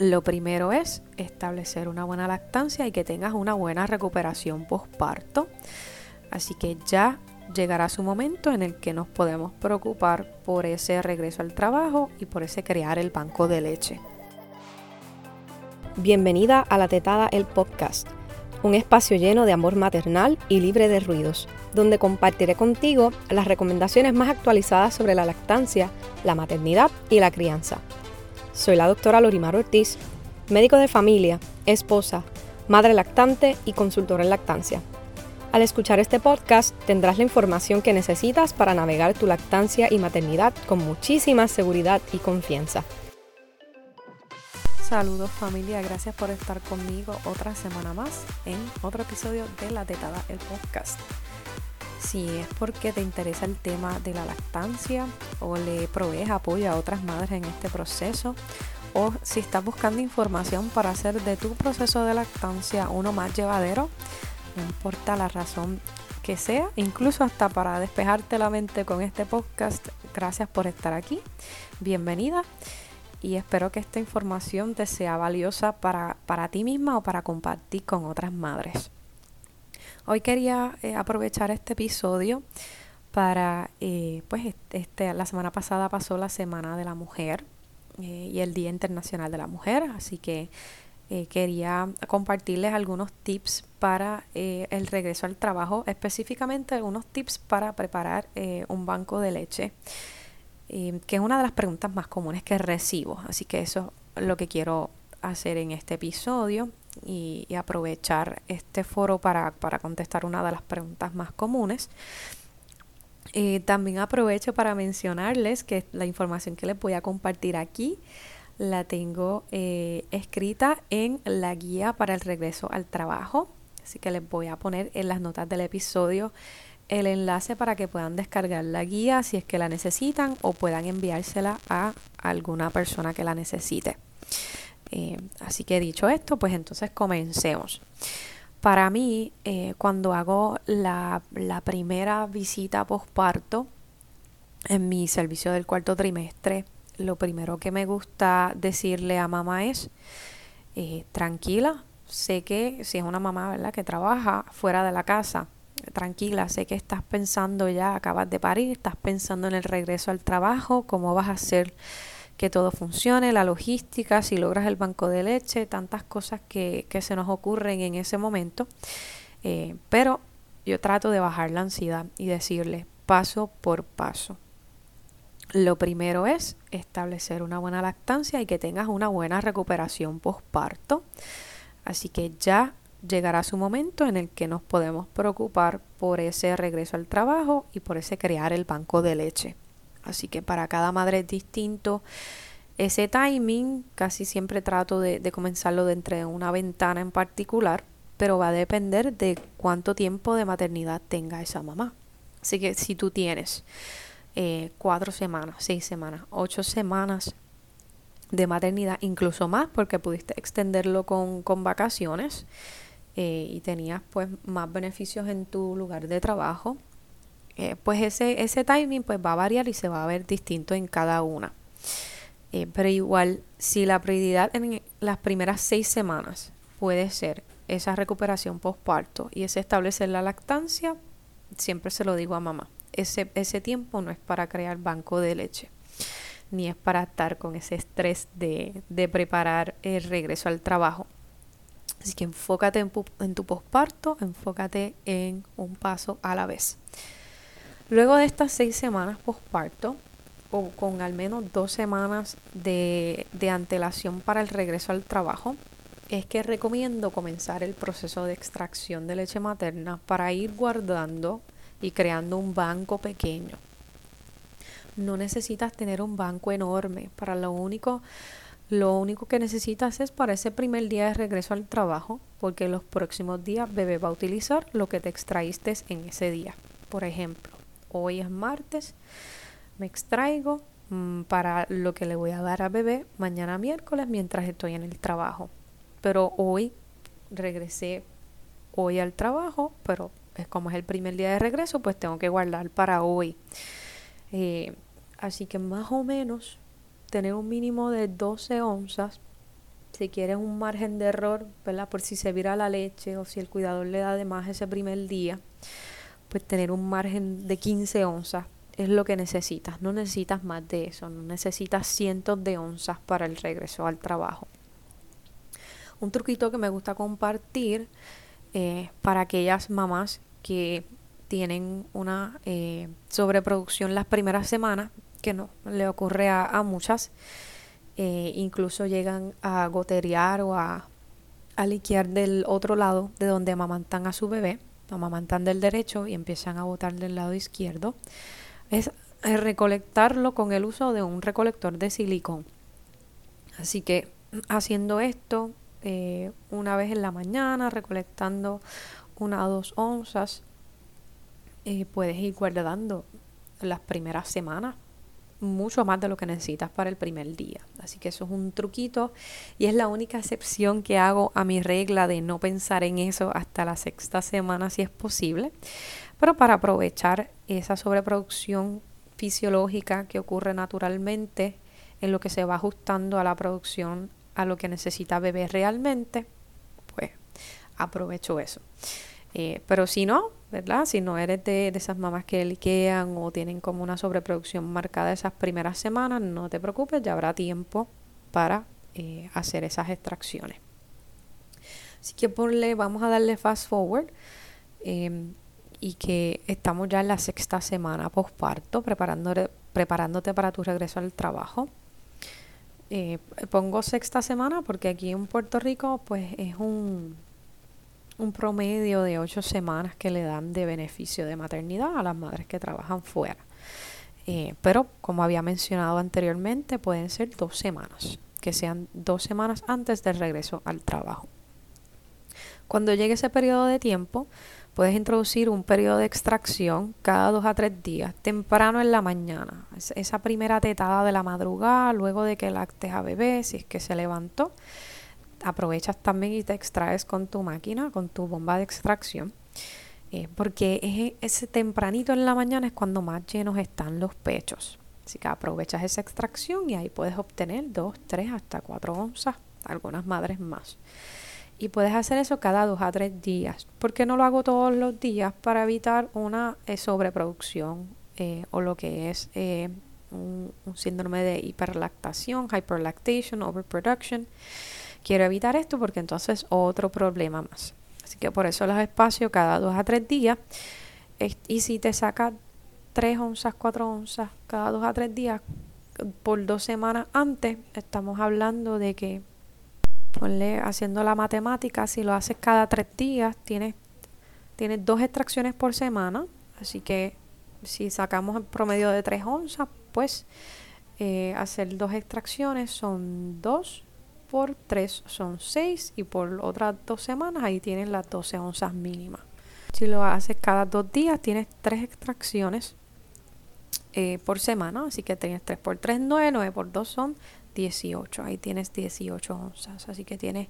Lo primero es establecer una buena lactancia y que tengas una buena recuperación postparto. Así que ya llegará su momento en el que nos podemos preocupar por ese regreso al trabajo y por ese crear el banco de leche. Bienvenida a La Tetada, el podcast, un espacio lleno de amor maternal y libre de ruidos, donde compartiré contigo las recomendaciones más actualizadas sobre la lactancia, la maternidad y la crianza. Soy la doctora Lorimar Ortiz, médico de familia, esposa, madre lactante y consultora en lactancia. Al escuchar este podcast tendrás la información que necesitas para navegar tu lactancia y maternidad con muchísima seguridad y confianza. Saludos familia, gracias por estar conmigo otra semana más en otro episodio de La Tetada, el podcast. Si es porque te interesa el tema de la lactancia o le provees apoyo a otras madres en este proceso o si estás buscando información para hacer de tu proceso de lactancia uno más llevadero, no importa la razón que sea, incluso hasta para despejarte la mente con este podcast. Gracias por estar aquí, bienvenida y espero que esta información te sea valiosa para, para ti misma o para compartir con otras madres. Hoy quería eh, aprovechar este episodio para, eh, pues este, la semana pasada pasó la Semana de la Mujer eh, y el Día Internacional de la Mujer, así que quería compartirles algunos tips para el regreso al trabajo, específicamente algunos tips para preparar un banco de leche, que es una de las preguntas más comunes que recibo. Así que eso es lo que quiero hacer en este episodio y, aprovechar este foro para, para, contestar una de las preguntas más comunes. también aprovecho para mencionarles que la información que les voy a compartir aquí la tengo eh, escrita en la guía para el regreso al trabajo. Así que les voy a poner en las notas del episodio el enlace para que puedan descargar la guía si es que la necesitan o puedan enviársela a alguna persona que la necesite. Eh, así que dicho esto, pues entonces comencemos. Para mí, eh, cuando hago la, primera visita posparto en mi servicio del cuarto trimestre, lo primero que me gusta decirle a mamá es, eh, tranquila, sé que si es una mamá, ¿verdad?, que trabaja fuera de la casa, tranquila, sé que estás pensando ya, acabas de parir, estás pensando en el regreso al trabajo, cómo vas a hacer que todo funcione, la logística, si logras el banco de leche, tantas cosas que, que se nos ocurren en ese momento. Eh, pero yo trato de bajar la ansiedad y decirle paso por paso. Lo primero es establecer una buena lactancia y que tengas una buena recuperación postparto. Así que ya llegará su momento en el que nos podemos preocupar por ese regreso al trabajo y por ese crear el banco de leche. Así que para cada madre es distinto ese timing. Casi siempre trato de, de comenzarlo dentro de una ventana en particular, pero va a depender de cuánto tiempo de maternidad tenga esa mamá. Así que si tú tienes eh, cuatro semanas, seis semanas, ocho semanas de maternidad, incluso más porque pudiste extenderlo con, con vacaciones eh, y tenías pues más beneficios en tu lugar de trabajo, pues ese, ese timing pues va a variar y se va a ver distinto en cada una. Eh, pero igual, si la prioridad en las primeras seis semanas puede ser esa recuperación postparto y ese establecer la lactancia, siempre se lo digo a mamá ese, ese tiempo no es para crear banco de leche, ni es para estar con ese estrés de, de preparar el regreso al trabajo. Así que enfócate en, en tu posparto, enfócate en un paso a la vez. Luego de estas seis semanas posparto, o con al menos dos semanas de, de, antelación para el regreso al trabajo, es que recomiendo comenzar el proceso de extracción de leche materna para ir guardando y creando un banco pequeño. No necesitas tener un banco enorme. Para lo único, lo único que necesitas es para ese primer día de regreso al trabajo, porque los próximos días bebé va a utilizar lo que te extraíste en ese día. Por ejemplo, hoy es martes, me extraigo mmm, para lo que le voy a dar a bebé mañana miércoles mientras estoy en el trabajo. Pero hoy regresé hoy al trabajo, pero es como es el primer día de regreso, pues tengo que guardar para hoy. Eh, así que más o menos tener un mínimo de 12 onzas si quieres un margen de error, ¿verdad? Por si se vira la leche o si el cuidador le da de más ese primer día, pues tener un margen de 15 onzas es lo que necesitas. No necesitas más de eso, no necesitas cientos de onzas para el regreso al trabajo. Un truquito que me gusta compartir eh, para aquellas mamás que tienen una eh, sobreproducción las primeras semanas, que no le ocurre a, muchas, eh, incluso llegan a goterear o a, a liquear del otro lado de donde amamantan a su bebé, amamantan del derecho y empiezan a botar del lado izquierdo, es recolectarlo con el uso de un recolector de silicón. Así que haciendo esto eh, una vez en la mañana, recolectando una o dos onzas, eh, puedes ir guardando las primeras semanas mucho más de lo que necesitas para el primer día. Así que eso es un truquito y es la única excepción que hago a mi regla de no pensar en eso hasta la sexta semana si es posible. Pero para aprovechar esa sobreproducción fisiológica que ocurre naturalmente en lo que se va ajustando a la producción a lo que necesita beber realmente, pues aprovecho eso. Eh, pero si no, ¿verdad? Si no eres de, esas mamás que liquean o tienen como una sobreproducción marcada esas primeras semanas, no te preocupes, ya habrá tiempo para eh, hacer esas extracciones. Así que ponle, vamos a darle fast forward em, y que estamos ya en la sexta semana preparándote, preparándote para tu regreso al trabajo. Eh, pongo sexta semana porque aquí en Puerto Rico pues es un un promedio de ocho semanas que le dan de beneficio de maternidad a las madres que trabajan fuera. Eh, pero como había mencionado anteriormente, pueden ser dos semanas, que sean dos semanas antes del regreso al trabajo. Cuando llegue ese periodo de tiempo, puedes introducir un periodo de extracción cada dos a tres días, temprano en la mañana. esa primera tetada de la madrugada, luego de que lactes a bebé, si es que se levantó aprovechas también y te extraes con tu máquina, con tu bomba de extracción. Eh, porque ese tempranito en la mañana es cuando más llenos están los pechos. Así que aprovechas esa extracción y ahí puedes obtener 2, 3, hasta 4 onzas, algunas madres más. Y puedes hacer eso cada 2 a 3 días. ¿Por qué no lo hago todos los días? Para evitar una eh, sobreproducción eh, o lo que es un, un síndrome de hiperlactación, hyperlactation, overproduction Quiero evitar esto porque entonces otro problema más. Así que por eso los espacios cada dos a tres días. Y si te saca tres onzas, cuatro onzas cada dos a tres días por dos semanas antes, estamos hablando de que, ponle haciendo la matemática, si lo haces cada tres días, tienes, tienes dos extracciones por semana. Así que si sacamos el promedio de tres onzas, pues eh, hacer dos extracciones son dos por 3 son 6 y por otras dos semanas ahí tienes las 12 onzas mínimas. Si lo haces cada dos días tienes 3 extracciones eh, por semana, así que tienes 3 por 3, 9, 9 por 2 son 18, ahí tienes 18 onzas, así que tienes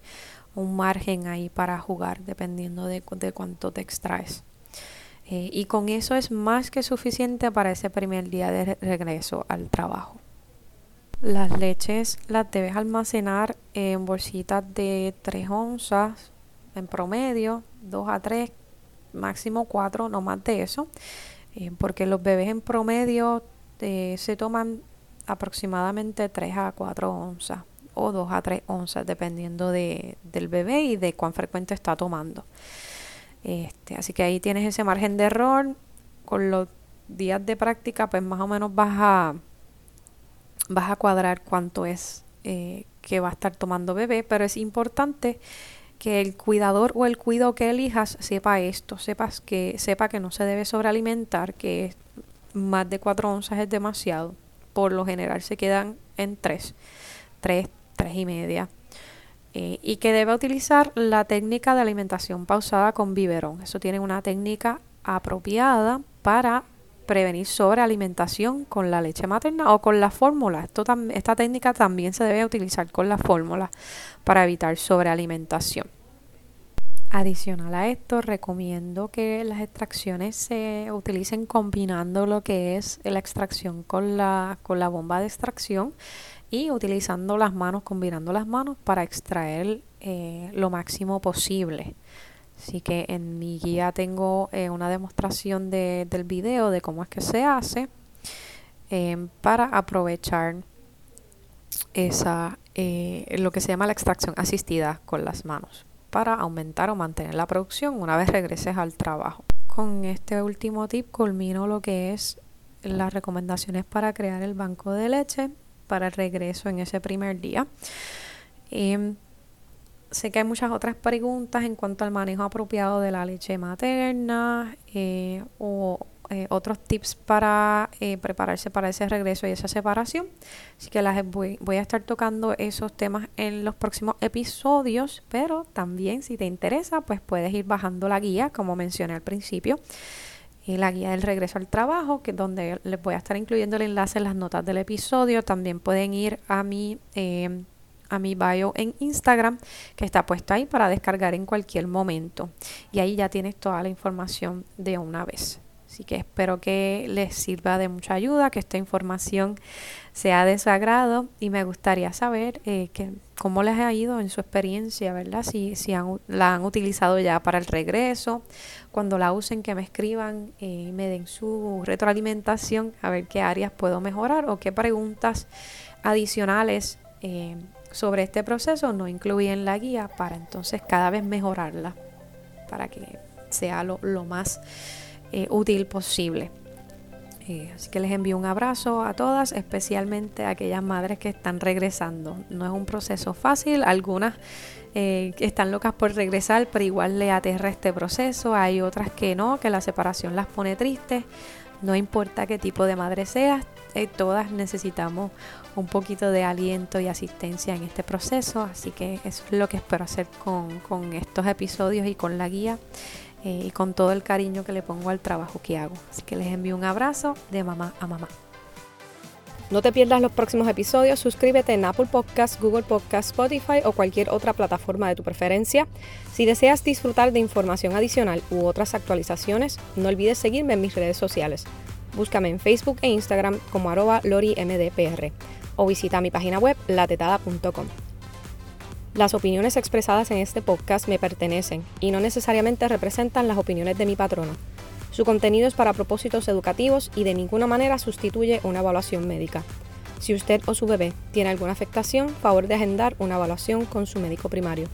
un margen ahí para jugar dependiendo de, de cuánto te extraes. Eh, y con eso es más que suficiente para ese primer día de regreso al trabajo. Las leches las debes almacenar en bolsitas de 3 onzas en promedio, 2 a 3, máximo 4, no más de eso, eh, porque los bebés en promedio eh, se toman aproximadamente 3 a 4 onzas o 2 a 3 onzas dependiendo de, del bebé y de cuán frecuente está tomando. Este, así que ahí tienes ese margen de error. Con los días de práctica, pues más o menos vas a vas a cuadrar cuánto es eh, que va a estar tomando bebé, pero es importante que el cuidador o el cuido que elijas sepa esto, sepas que, sepa que no se debe sobrealimentar, que más de 4 onzas es demasiado. Por lo general se quedan en 3, 3, 3 y media. Eh, y que debe utilizar la técnica de alimentación pausada con biberón. Eso tiene una técnica apropiada para prevenir sobrealimentación con la leche materna o con la fórmula. Esta técnica también se debe utilizar con la fórmula para evitar sobrealimentación. Adicional a esto, recomiendo que las extracciones se utilicen combinando lo que es la extracción con la, con la bomba de extracción y utilizando las manos, combinando las manos para extraer eh, lo máximo posible. Así que en mi guía tengo eh, una demostración de, del video de cómo es que se hace eh, para aprovechar esa, lo que se llama la extracción asistida con las manos para aumentar o mantener la producción una vez regreses al trabajo. Con este último tip culmino lo que es las recomendaciones para crear el banco de leche para el regreso en ese primer día. Em, sé que hay muchas otras preguntas en cuanto al manejo apropiado de la leche materna eh, o eh, otros tips para eh, prepararse para ese regreso y esa separación. Así que las voy, a estar tocando esos temas en los próximos episodios, pero también si te interesa, pues puedes ir bajando la guía, como mencioné al principio la guía del regreso al trabajo, que donde les voy a estar incluyendo el enlace en las notas del episodio. También pueden ir a mi, a mi bio en Instagram, que está puesto ahí para descargar en cualquier momento. Y ahí ya tienes toda la información de una vez. Así que espero que les sirva de mucha ayuda, que esta información sea de su agrado y me gustaría saber eh, que, cómo les ha ido en su experiencia, ¿verdad? Si, si la han utilizado ya para el regreso, cuando la usen que me escriban y eh, me den su retroalimentación, a ver qué áreas puedo mejorar o qué preguntas adicionales eh, sobre este proceso no incluí en la guía para entonces cada vez mejorarla, para que sea lo, lo más eh, útil posible. Eh, así que les envío un abrazo a todas, especialmente a aquellas madres que están regresando. No es un proceso fácil, algunas eh, están locas por regresar, pero igual le aterra este proceso. Hay otras que no, que la separación las pone tristes. No importa qué tipo de madre seas, todas necesitamos un poquito de aliento y asistencia en este proceso. Así que eso es lo que espero hacer con, con estos episodios y con la guía. Eh, y con todo el cariño que le pongo al trabajo que hago. Así que les envío un abrazo de mamá a mamá. No te pierdas los próximos episodios, suscríbete en Apple Podcasts, Google Podcasts, Spotify o cualquier otra plataforma de tu preferencia. Si deseas disfrutar de información adicional u otras actualizaciones, no olvides seguirme en mis redes sociales. Búscame en Facebook e Instagram como arroba lorimdpr o visita mi página web latetada.com. Las opiniones expresadas en este podcast me pertenecen y no necesariamente representan las opiniones de mi patrono. Su contenido es para propósitos educativos y de ninguna manera sustituye una evaluación médica. Si usted o su bebé tiene alguna afectación, favor de agendar una evaluación con su médico primario.